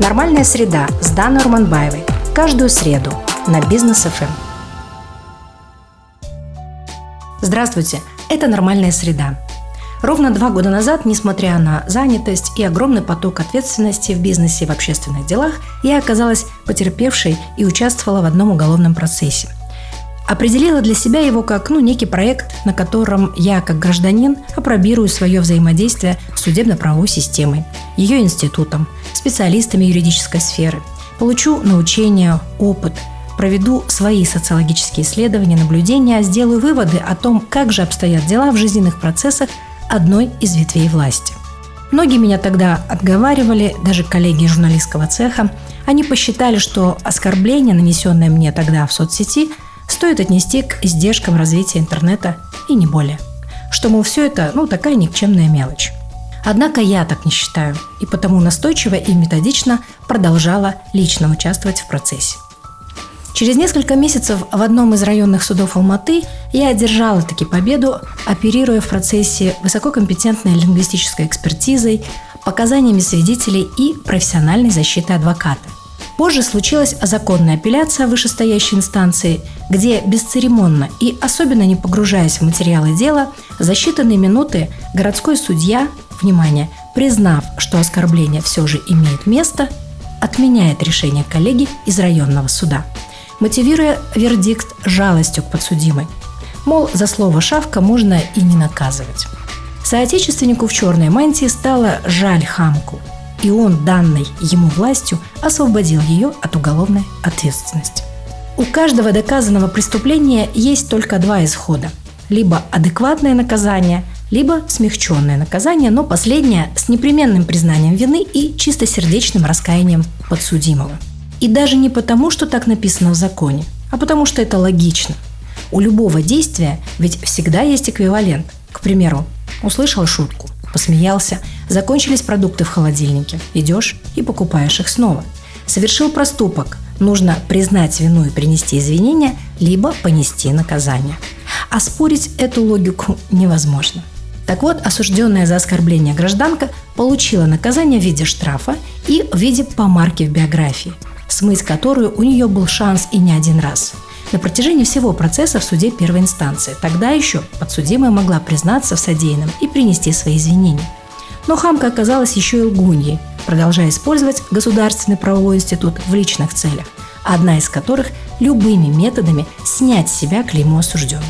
Нормальная среда с Даной Урманбаевой. Каждую среду на Бизнес ФМ. Здравствуйте, это «Нормальная среда». Ровно два года назад, несмотря на занятость и огромный поток ответственности в бизнесе и в общественных делах, я оказалась потерпевшей и участвовала в одном уголовном процессе – Определила для себя его как ну, некий проект, на котором я, как гражданин, опробирую свое взаимодействие с судебно-правовой системой, ее институтом, специалистами юридической сферы. Получу научение, опыт, проведу свои социологические исследования, наблюдения, сделаю выводы о том, как же обстоят дела в жизненных процессах одной из ветвей власти. Многие меня тогда отговаривали, даже коллеги журналистского цеха. Они посчитали, что оскорбление, нанесенное мне тогда в соцсети – стоит отнести к издержкам развития интернета и не более. Что, мол, все это, ну, такая никчемная мелочь. Однако я так не считаю, и потому настойчиво и методично продолжала лично участвовать в процессе. Через несколько месяцев в одном из районных судов Алматы я одержала таки победу, оперируя в процессе высококомпетентной лингвистической экспертизой, показаниями свидетелей и профессиональной защитой адвоката – Позже случилась законная апелляция вышестоящей инстанции, где бесцеремонно и особенно не погружаясь в материалы дела, за считанные минуты городской судья, внимание, признав, что оскорбление все же имеет место, отменяет решение коллеги из районного суда, мотивируя вердикт жалостью к подсудимой. Мол, за слово «шавка» можно и не наказывать. Соотечественнику в черной мантии стало жаль хамку – и он, данной ему властью, освободил ее от уголовной ответственности. У каждого доказанного преступления есть только два исхода. Либо адекватное наказание, либо смягченное наказание, но последнее с непременным признанием вины и чистосердечным раскаянием подсудимого. И даже не потому, что так написано в законе, а потому что это логично. У любого действия ведь всегда есть эквивалент. К примеру, услышал шутку, посмеялся, закончились продукты в холодильнике, идешь и покупаешь их снова. Совершил проступок, нужно признать вину и принести извинения, либо понести наказание. А спорить эту логику невозможно. Так вот, осужденная за оскорбление гражданка получила наказание в виде штрафа и в виде помарки в биографии, смыть которую у нее был шанс и не один раз – на протяжении всего процесса в суде первой инстанции. Тогда еще подсудимая могла признаться в содеянном и принести свои извинения. Но хамка оказалась еще и лгуньей, продолжая использовать Государственный правовой институт в личных целях, одна из которых – любыми методами снять с себя клеймо осужденного.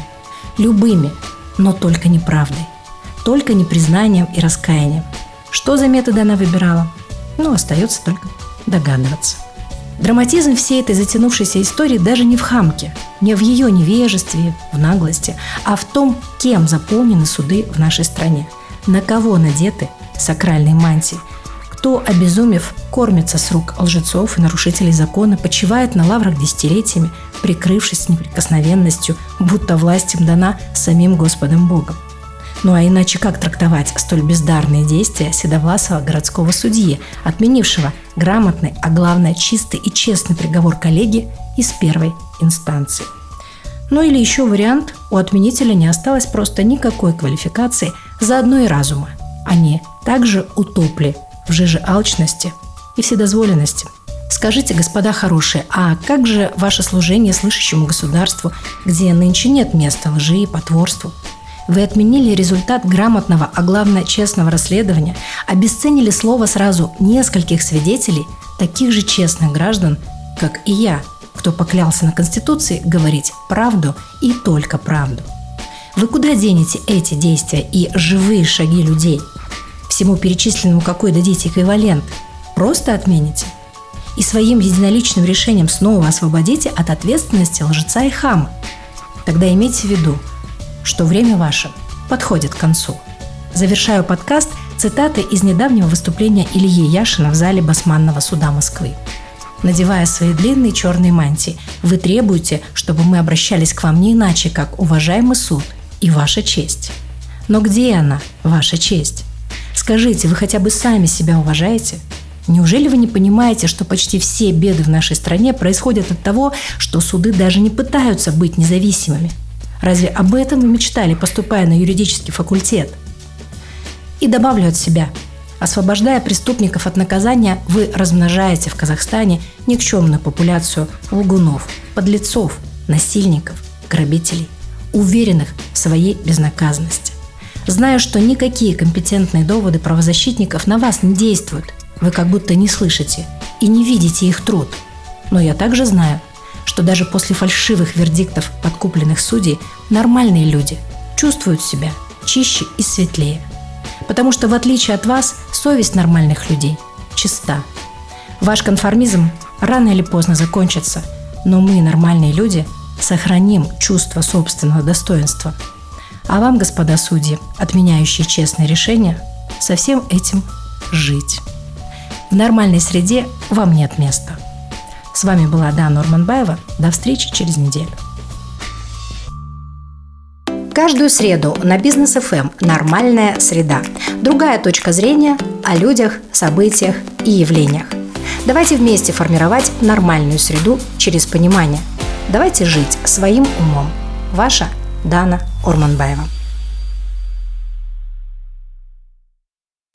Любыми, но только неправдой, только непризнанием и раскаянием. Что за методы она выбирала? Ну, остается только догадываться. Драматизм всей этой затянувшейся истории даже не в хамке, не в ее невежестве, в наглости, а в том, кем заполнены суды в нашей стране, на кого надеты сакральные мантии, кто, обезумев, кормится с рук лжецов и нарушителей закона, почивает на лаврах десятилетиями, прикрывшись неприкосновенностью, будто власть им дана самим Господом Богом. Ну а иначе как трактовать столь бездарные действия седовласого городского судьи, отменившего грамотный, а главное чистый и честный приговор коллеги из первой инстанции? Ну или еще вариант, у отменителя не осталось просто никакой квалификации, заодно и разума. Они также утопли в жиже алчности и вседозволенности. Скажите, господа хорошие, а как же ваше служение слышащему государству, где нынче нет места лжи и потворству? Вы отменили результат грамотного, а главное честного расследования, обесценили слово сразу нескольких свидетелей, таких же честных граждан, как и я, кто поклялся на Конституции говорить правду и только правду. Вы куда денете эти действия и живые шаги людей? Всему перечисленному какой дадите эквивалент? Просто отмените? И своим единоличным решением снова освободите от ответственности лжеца и хама? Тогда имейте в виду – что время ваше подходит к концу. Завершаю подкаст цитаты из недавнего выступления Ильи Яшина в зале Басманного суда Москвы. Надевая свои длинные черные мантии, вы требуете, чтобы мы обращались к вам не иначе, как уважаемый суд и ваша честь. Но где она, ваша честь? Скажите, вы хотя бы сами себя уважаете? Неужели вы не понимаете, что почти все беды в нашей стране происходят от того, что суды даже не пытаются быть независимыми – Разве об этом вы мечтали, поступая на юридический факультет? И добавлю от себя. Освобождая преступников от наказания, вы размножаете в Казахстане никчемную популяцию лгунов, подлецов, насильников, грабителей, уверенных в своей безнаказанности. Зная, что никакие компетентные доводы правозащитников на вас не действуют, вы как будто не слышите и не видите их труд. Но я также знаю, что даже после фальшивых вердиктов подкупленных судей нормальные люди чувствуют себя чище и светлее. Потому что в отличие от вас, совесть нормальных людей чиста. Ваш конформизм рано или поздно закончится, но мы, нормальные люди, сохраним чувство собственного достоинства. А вам, господа судьи, отменяющие честные решения, со всем этим жить. В нормальной среде вам нет места. С вами была Дана Урманбаева. До встречи через неделю. Каждую среду на Бизнес ФМ «Нормальная среда». Другая точка зрения о людях, событиях и явлениях. Давайте вместе формировать нормальную среду через понимание. Давайте жить своим умом. Ваша Дана Орманбаева.